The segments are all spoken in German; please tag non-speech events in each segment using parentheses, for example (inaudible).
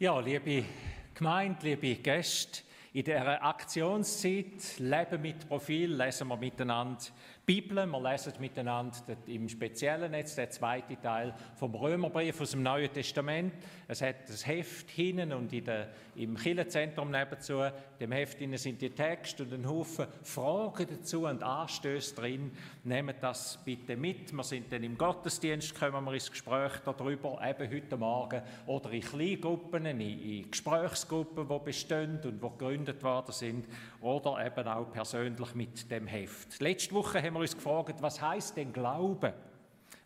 Ja, liebe Gemeinde, liebe Gäste, in dieser Aktionszeit Leben mit Profil lesen wir miteinander Bibel. Wir lesen miteinander im Speziellen jetzt den zweiten Teil vom Römerbrief aus dem Neuen Testament. Es hat das Heft hinten und in der, im Kirchenzentrum nebenzu. Dem Heft sind die Texte und ein Haufen Fragen dazu und Anstöße drin. Nehmt das bitte mit. Wir sind dann im Gottesdienst, kommen wir ins Gespräch darüber, eben heute Morgen, oder in Kleingruppen, in, in Gesprächsgruppen, die bestehen und die gegründet worden sind, oder eben auch persönlich mit dem Heft. Letzte Woche haben wir uns gefragt, was heißt denn Glauben?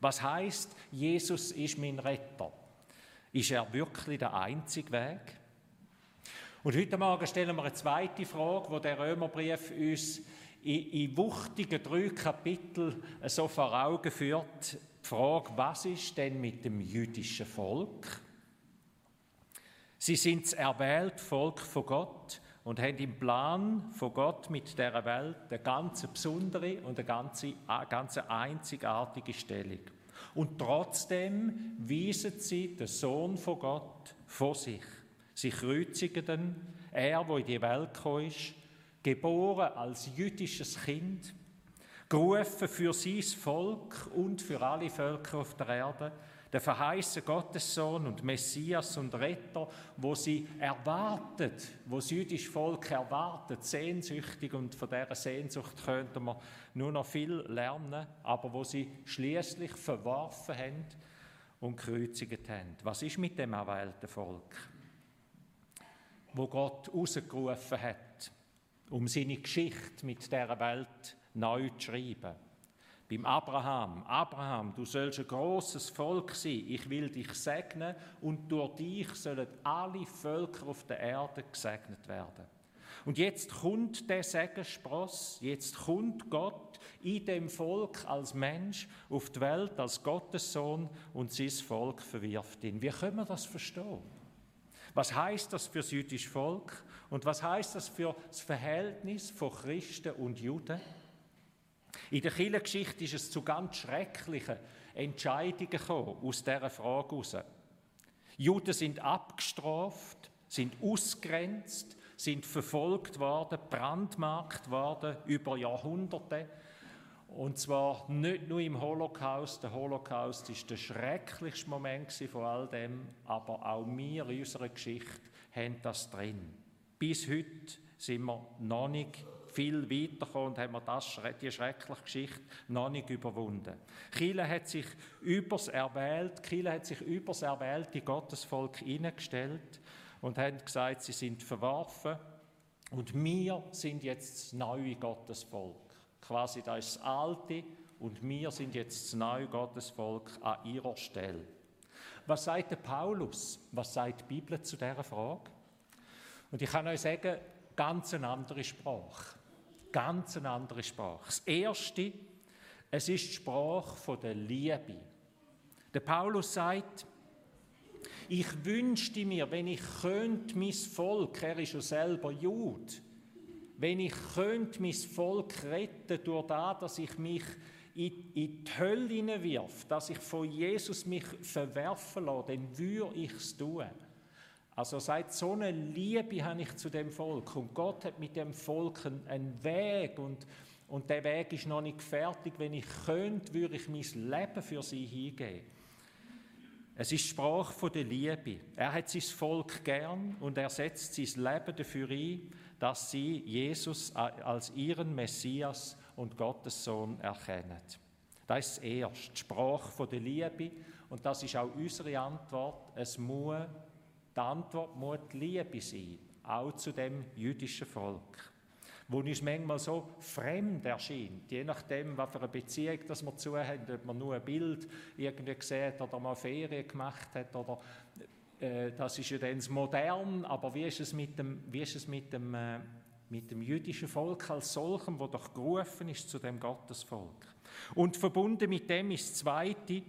Was heißt, Jesus ist mein Retter? Ist er wirklich der einzige Weg? Und heute Morgen stellen wir eine zweite Frage, wo der Römerbrief uns in, in wuchtigen drei Kapiteln so vor Augen führt. Die Frage, was ist denn mit dem jüdischen Volk? Sie sind das erwählte Volk von Gott und haben im Plan von Gott mit der Welt eine ganz besondere und eine ganz, ganz einzigartige Stellung. Und trotzdem weisen sie den Sohn von Gott vor sich. Sie kreuzigen ihn, er, wo in die Welt gekommen ist, geboren als jüdisches Kind, gerufen für sein Volk und für alle Völker auf der Erde, der verheißene Gottessohn und Messias und Retter, wo sie erwartet, wo das jüdische Volk erwartet, sehnsüchtig und von dieser Sehnsucht könnten wir nur noch viel lernen, aber wo sie schließlich verworfen haben und gekreuzigt haben. Was ist mit dem erwählten Volk, wo Gott rausgerufen hat, um seine Geschichte mit der Welt neu zu schreiben? Beim Abraham, Abraham, du sollst ein großes Volk sein, ich will dich segnen und durch dich sollen alle Völker auf der Erde gesegnet werden. Und jetzt kommt der Segenspross, jetzt kommt Gott in dem Volk als Mensch auf die Welt, als Gottessohn und sein Volk verwirft ihn. Wie können wir das verstehen? Was heißt das für das jüdische Volk und was heißt das für das Verhältnis von Christen und Juden? In der Kirchengeschichte ist es zu ganz schrecklichen Entscheidungen gekommen, aus dieser Frage heraus. Juden sind abgestraft, sind ausgrenzt, sind verfolgt worden, brandmarkt worden über Jahrhunderte. Und zwar nicht nur im Holocaust. Der Holocaust ist der schrecklichste Moment von all dem, aber auch wir in unserer Geschichte haben das drin. Bis heute sind wir noch nicht viel weitergekommen und haben wir das, die schreckliche Geschichte noch nicht überwunden. Chile hat sich übers erwählt, Chile hat sich übers erwählte Gottesvolk hineingestellt und hat gesagt, sie sind verworfen und wir sind jetzt das neue Gottesvolk. Quasi da ist das alte und wir sind jetzt das neue Gottesvolk an ihrer Stelle. Was sagt der Paulus? Was sagt die Bibel zu dieser Frage? Und ich kann euch sagen, ganz eine andere Sprache ganz eine andere Sprache. Das Erste, es ist die Sprache der Liebe. Der Paulus sagt, ich wünschte mir, wenn ich könnte, mein Volk, er ist ja selber Jud, wenn ich könnte, mein Volk retten durch das, dass ich mich in, in die Hölle hineinwirf, dass ich von Jesus mich verwerfen lasse, dann würde ich es tun. Also seit so eine Liebe habe ich zu dem Volk und Gott hat mit dem Volk einen Weg und, und der Weg ist noch nicht fertig. Wenn ich könnte, würde ich mein Leben für sie hingeben. Es ist Sprache von der Liebe. Er hat sein Volk gern und er setzt sein Leben dafür ein, dass sie Jesus als ihren Messias und Gottes Sohn erkennen. Das ist das Erste, die Sprache von der Liebe und das ist auch unsere Antwort. Es muss die Antwort muss die Liebe sein, auch zu dem jüdischen Volk, wo uns manchmal so fremd erscheint, je nachdem, was für eine Beziehung das wir zu haben, ob man nur ein Bild irgendwie gesehen oder mal Ferien gemacht hat oder äh, das ist ja dann modern, aber wie ist es mit dem, wie ist es mit dem, äh, mit dem jüdischen Volk als solchem, wo doch gerufen ist zu dem Gottesvolk. Und verbunden mit dem ist das Zweite,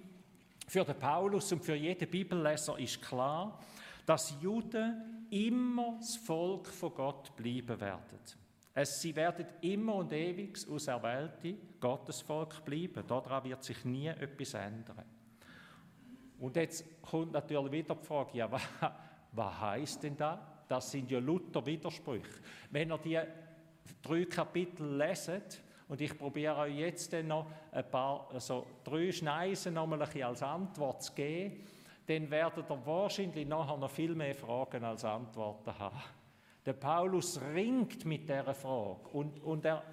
für den Paulus und für jeden Bibelleser ist klar, dass Juden immer das Volk von Gott bleiben werden. Sie werden immer und ewig aus erwählte Gottesvolk bleiben. Daran wird sich nie etwas ändern. Und jetzt kommt natürlich wieder die Frage, ja, (laughs) Was heißt denn da? Das sind ja Luther Widersprüche. Wenn ihr die drei Kapitel leset, und ich probiere euch jetzt noch ein paar, also drei Schneisen nochmal als Antwort zu geben, dann werdet ihr wahrscheinlich nachher noch viel mehr Fragen als Antworten haben. Der Paulus ringt mit dieser Frage und, und er,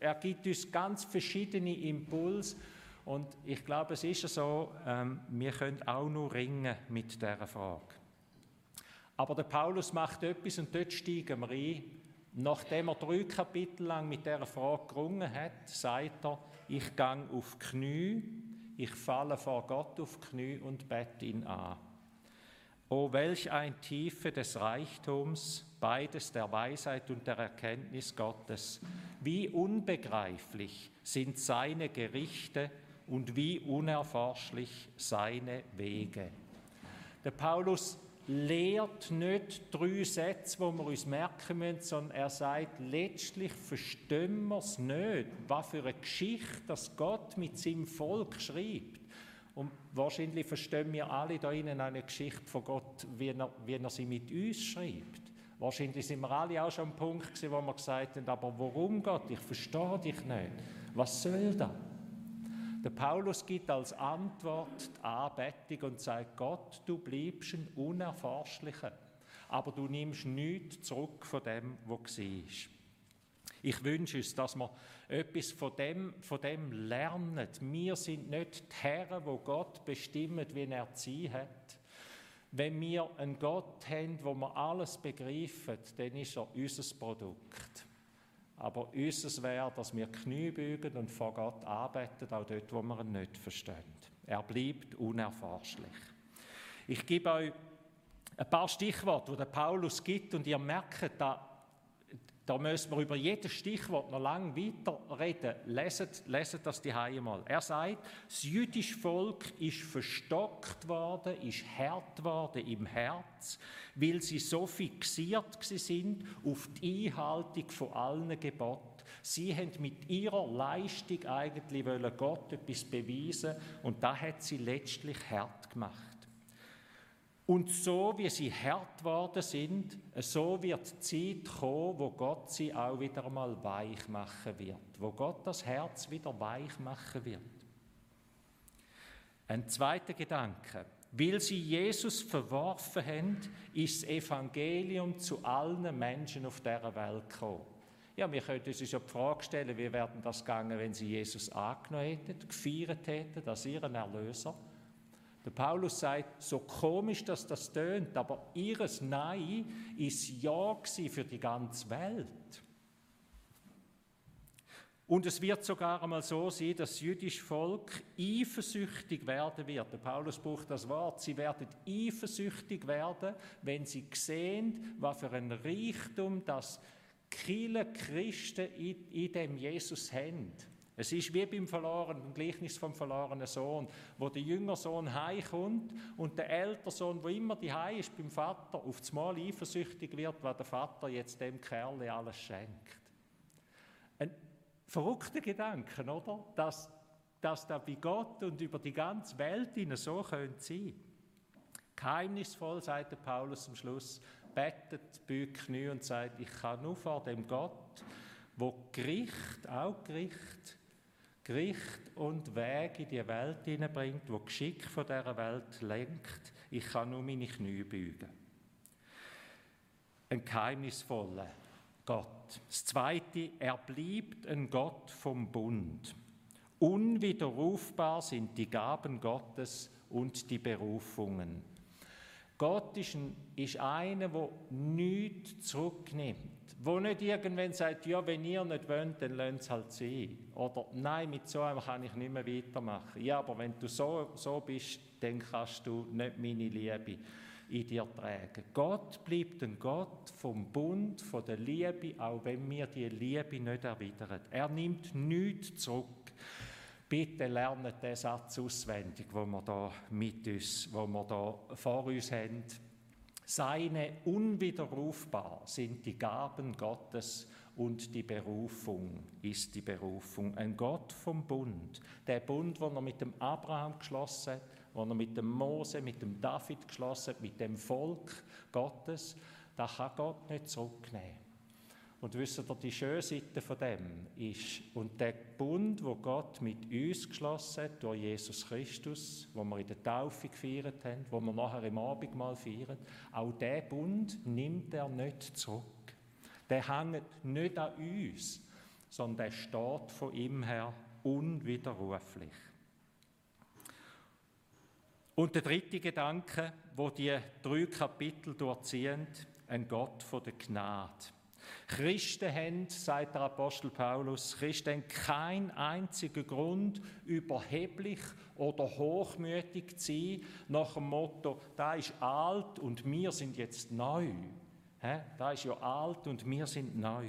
er gibt uns ganz verschiedene Impulse und ich glaube, es ist so, ähm, wir können auch nur ringen mit dieser Frage. Aber der Paulus macht etwas und dort steigen wir ein. Nachdem er drei Kapitel lang mit dieser Frage gerungen hat, sagt er, ich gang auf Knie, ich falle vor Gott auf Knie und bete ihn an. O welch ein Tiefe des Reichtums, beides der Weisheit und der Erkenntnis Gottes. Wie unbegreiflich sind seine Gerichte und wie unerforschlich seine Wege. Der Paulus lehrt nicht drei Sätze, wo wir uns merken müssen, sondern er sagt, letztlich verstehen wir es nicht, was für eine Geschichte das Gott mit seinem Volk schreibt. Und wahrscheinlich verstehen wir alle da innen eine Geschichte von Gott, wie er, wie er sie mit uns schreibt. Wahrscheinlich sind wir alle auch schon am Punkt gewesen, wo wir gesagt haben, aber warum Gott? Ich verstehe dich nicht. Was soll das? Der Paulus gibt als Antwort die Anbetung und sagt, Gott, du bleibst ein Unerforschlicher, aber du nimmst nichts zurück von dem, was war. Ich wünsche uns, dass wir etwas von dem, von dem lernen. Wir sind nicht die Herren, wo Gott bestimmt, wie er sie hat. Wenn wir einen Gott haben, wo wir alles begreifen, dann ist er unser Produkt. Aber unseres wäre, dass wir Knie bügen und vor Gott arbeiten, auch dort, wo wir ihn nicht verstehen. Er bleibt unerforschlich. Ich gebe euch ein paar Stichworte, die Paulus gibt, und ihr merkt, da, da müssen wir über jedes Stichwort noch lange weiter reden. Leset, leset das die mal. Er sagt, das jüdische Volk ist verstockt worden, ist hart worden im Herz, weil sie so fixiert sind auf die Einhaltung von allen Geboten. Sie haben mit ihrer Leistung eigentlich Gott etwas beweisen und da hat sie letztlich hart gemacht. Und so wie sie hart geworden sind, so wird die Zeit kommen, wo Gott sie auch wieder einmal weich machen wird, wo Gott das Herz wieder weich machen wird. Ein zweiter Gedanke. Weil sie Jesus verworfen haben, ist das Evangelium zu allen Menschen auf dieser Welt gekommen. Ja, wir können uns ja die Frage stellen, wie werden das gegangen, wenn sie Jesus angenommen hätten, gefeiert hätten als ihren Erlöser. Der Paulus sagt, so komisch, dass das tönt, aber ihres Nein ist Ja für die ganze Welt. Und es wird sogar einmal so sein, dass das jüdische Volk eifersüchtig werden wird. Der Paulus braucht das Wort. Sie werden eifersüchtig werden, wenn sie sehen, was für ein Reichtum das viele Christen in, in dem Jesus haben. Es ist wie beim verlorenen Gleichnis vom verlorenen Sohn, wo der jüngere Sohn heimkommt und der ältere Sohn, wo immer die ist beim Vater, auf das Mal eifersüchtig wird, weil der Vater jetzt dem Kerl alles schenkt. Ein verrückter Gedanke, oder? Dass, dass da bei Gott und über die ganze Welt ihnen so könnte sein. Geheimnisvoll, sagt der Paulus am Schluss, bettet, beugt Knie und sagt, ich kann nur vor dem Gott, wo Gericht, auch Gericht, Gericht und Weg in die Welt hineinbringt, wo Geschick von dieser Welt lenkt. Ich kann nur meine Knie beugen. Ein geheimnisvoller Gott. Das Zweite, er bleibt ein Gott vom Bund. Unwiderrufbar sind die Gaben Gottes und die Berufungen. Gott ist, ein, ist einer, der nichts zurücknimmt wo nicht irgendwann sagt, ja, wenn ihr nicht wollt, dann lasst es halt sein. Oder nein, mit so einem kann ich nicht mehr weitermachen. Ja, aber wenn du so, so bist, dann kannst du nicht meine Liebe in dir tragen. Gott bleibt ein Gott vom Bund, von der Liebe, auch wenn wir die Liebe nicht erwidern. Er nimmt nichts zurück. Bitte lernen den Satz auswendig, wo wir da mit uns, wo wir da vor uns haben. Seine unwiderrufbar sind die Gaben Gottes und die Berufung ist die Berufung. Ein Gott vom Bund. Der Bund, den er mit dem Abraham geschlossen hat, was er mit dem Mose, mit dem David geschlossen hat, mit dem Volk Gottes, das kann Gott nicht zurücknehmen. Und wisst ihr, die schöne Seite von dem ist, und der Bund, wo Gott mit uns geschlossen hat, durch Jesus Christus, wo wir in der Taufe gefeiert haben, wo wir nachher im Abendmahl feiern, auch der Bund nimmt er nicht zurück. Der hängt nicht an uns, sondern der steht von ihm her unwiderruflich. Und der dritte Gedanke, wo die drei Kapitel durchziehen, ein Gott von der Gnade. Christen haben, sagt der Apostel Paulus, Christen haben keinen einzigen Grund, überheblich oder hochmütig zu sein, nach dem Motto, da ist alt und wir sind jetzt neu. Da ist ja alt und wir sind neu.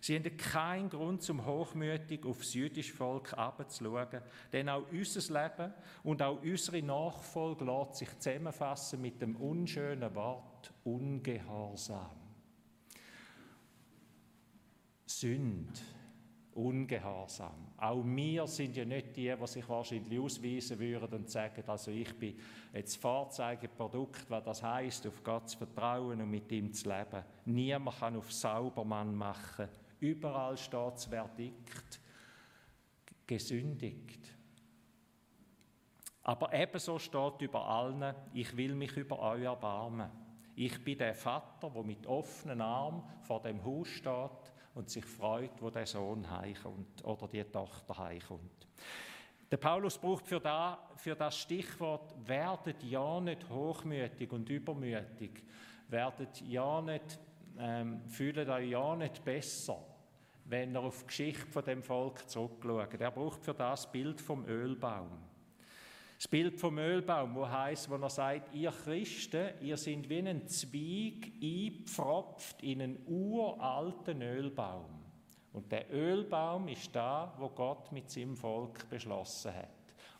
Sie haben keinen Grund, zum hochmütig aufs jüdische Volk abzuschauen, denn auch unser Leben und auch unsere Nachfolge lässt sich zusammenfassen mit dem unschönen Wort Ungehorsam. Sünd, Ungehorsam. Auch wir sind ja nicht die, die sich wahrscheinlich ausweisen würden und sagen, also ich bin jetzt Vorzeigeprodukt, was das heißt, auf Gott zu vertrauen und mit ihm zu leben. Niemand kann auf Saubermann machen. Überall steht das Verdikt gesündigt. Aber ebenso steht über allen, ich will mich über euch erbarmen. Ich bin der Vater, der mit offenen Armen vor dem Haus steht und sich freut, wo der Sohn heimkommt oder die Tochter heimkommt. Der Paulus braucht für, da, für das Stichwort werdet ja nicht hochmütig und übermütig, werdet ja nicht, ähm, fühlt euch ja nicht besser, wenn er auf die Geschichte von dem Volk zurückschaut. Er braucht für das Bild vom Ölbaum. Das Bild vom Ölbaum, wo heißt, wo er sagt, ihr Christen, ihr seid wie ein Zweig eingepfropft in einen uralten Ölbaum. Und der Ölbaum ist da, wo Gott mit seinem Volk beschlossen hat.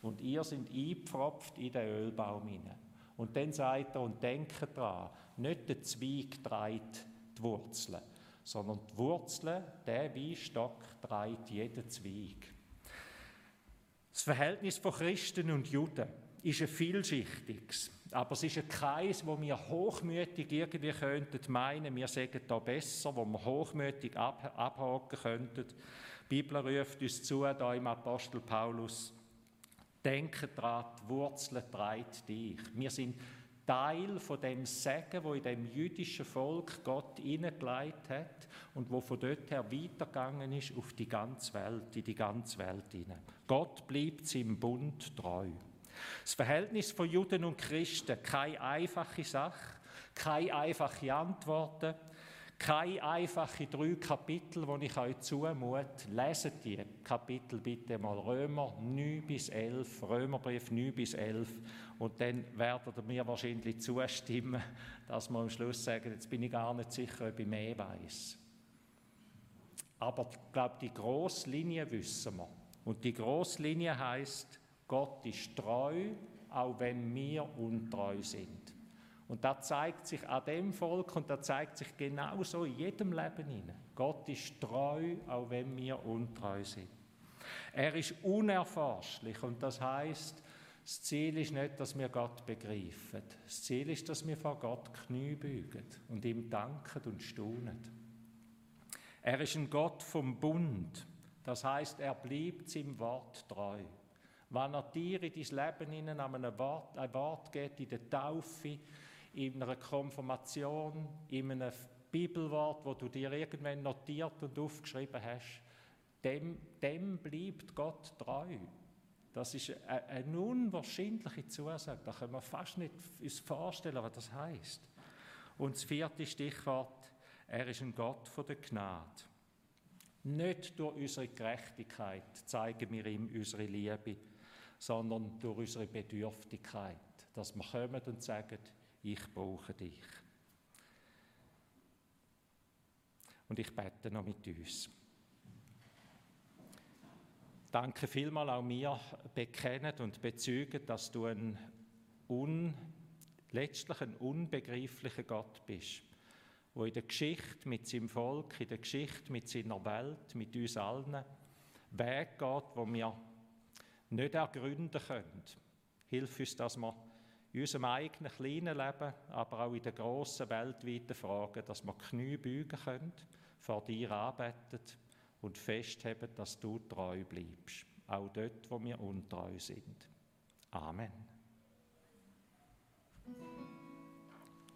Und ihr seid eingepfropft in den Ölbaum hinein. Und dann sagt er, und denkt dran, nicht der Zweig trägt die Wurzeln, sondern die Wurzeln, der Weinstock trägt jeden Zweig. Das Verhältnis von Christen und Juden ist ein vielschichtiges, aber es ist ein Kreis, wo wir hochmütig irgendwie könnten meinen, wir sagen da besser, wo wir hochmütig ab, abhaken könnten. Die Bibel ruft uns zu, da im Apostel Paulus, denke daran, die Wurzeln treibt dich. Wir sind Teil von dem Segen, wo in dem jüdischen Volk Gott hineingelegt hat und wo von dort her weitergegangen ist auf die ganze Welt, in die ganze Welt hinein. Gott bleibt seinem Bund treu. Das Verhältnis von Juden und Christen, keine einfache Sache, keine einfache Antworten, keine einfache drei Kapitel, die ich euch zumute. Leset die Kapitel bitte mal Römer 9 bis 11, Römerbrief 9 bis 11 und dann werdet ihr mir wahrscheinlich zustimmen, (laughs) dass wir am Schluss sagen, jetzt bin ich gar nicht sicher, ob ich mehr weiß. Aber ich glaube, die grosse Linie wissen wir. Und die grosse Linie heißt, Gott ist treu, auch wenn wir untreu sind. Und das zeigt sich an dem Volk und das zeigt sich genauso in jedem Leben hinein. Gott ist treu, auch wenn wir untreu sind. Er ist unerforschlich und das heißt, das Ziel ist nicht, dass wir Gott begreifen. Das Ziel ist, dass wir vor Gott Knie beugen und ihm danken und staunen. Er ist ein Gott vom Bund. Das heißt, er bleibt seinem Wort treu. Wenn er dir in dein Leben hinein ein Wort, ein Wort gibt, in der Taufe, in einer Konfirmation, in einem Bibelwort, wo du dir irgendwann notiert und aufgeschrieben hast, dem, dem bleibt Gott treu. Das ist eine unwahrscheinliche Zusage. Da können wir fast nicht uns vorstellen, was das heißt. Und das vierte Stichwort, er ist ein Gott von der Gnade. Nicht durch unsere Gerechtigkeit zeigen wir ihm unsere Liebe, sondern durch unsere Bedürftigkeit, dass wir kommen und sagen, ich brauche dich. Und ich bete noch mit uns. Danke vielmal auch mir bekennen und bezeugen, dass du ein un, letztlich ein unbegreiflicher Gott bist, wo in der Geschichte mit seinem Volk, in der Geschichte mit seiner Welt, mit uns allen Weg geht, wo wir nicht ergründen können. Hilf uns, dass wir in unserem eigenen kleinen Leben, aber auch in den grossen weltweiten Fragen, dass wir Knie beugen können, vor dir anbeten und festheben, dass du treu bleibst, auch dort, wo wir untreu sind. Amen.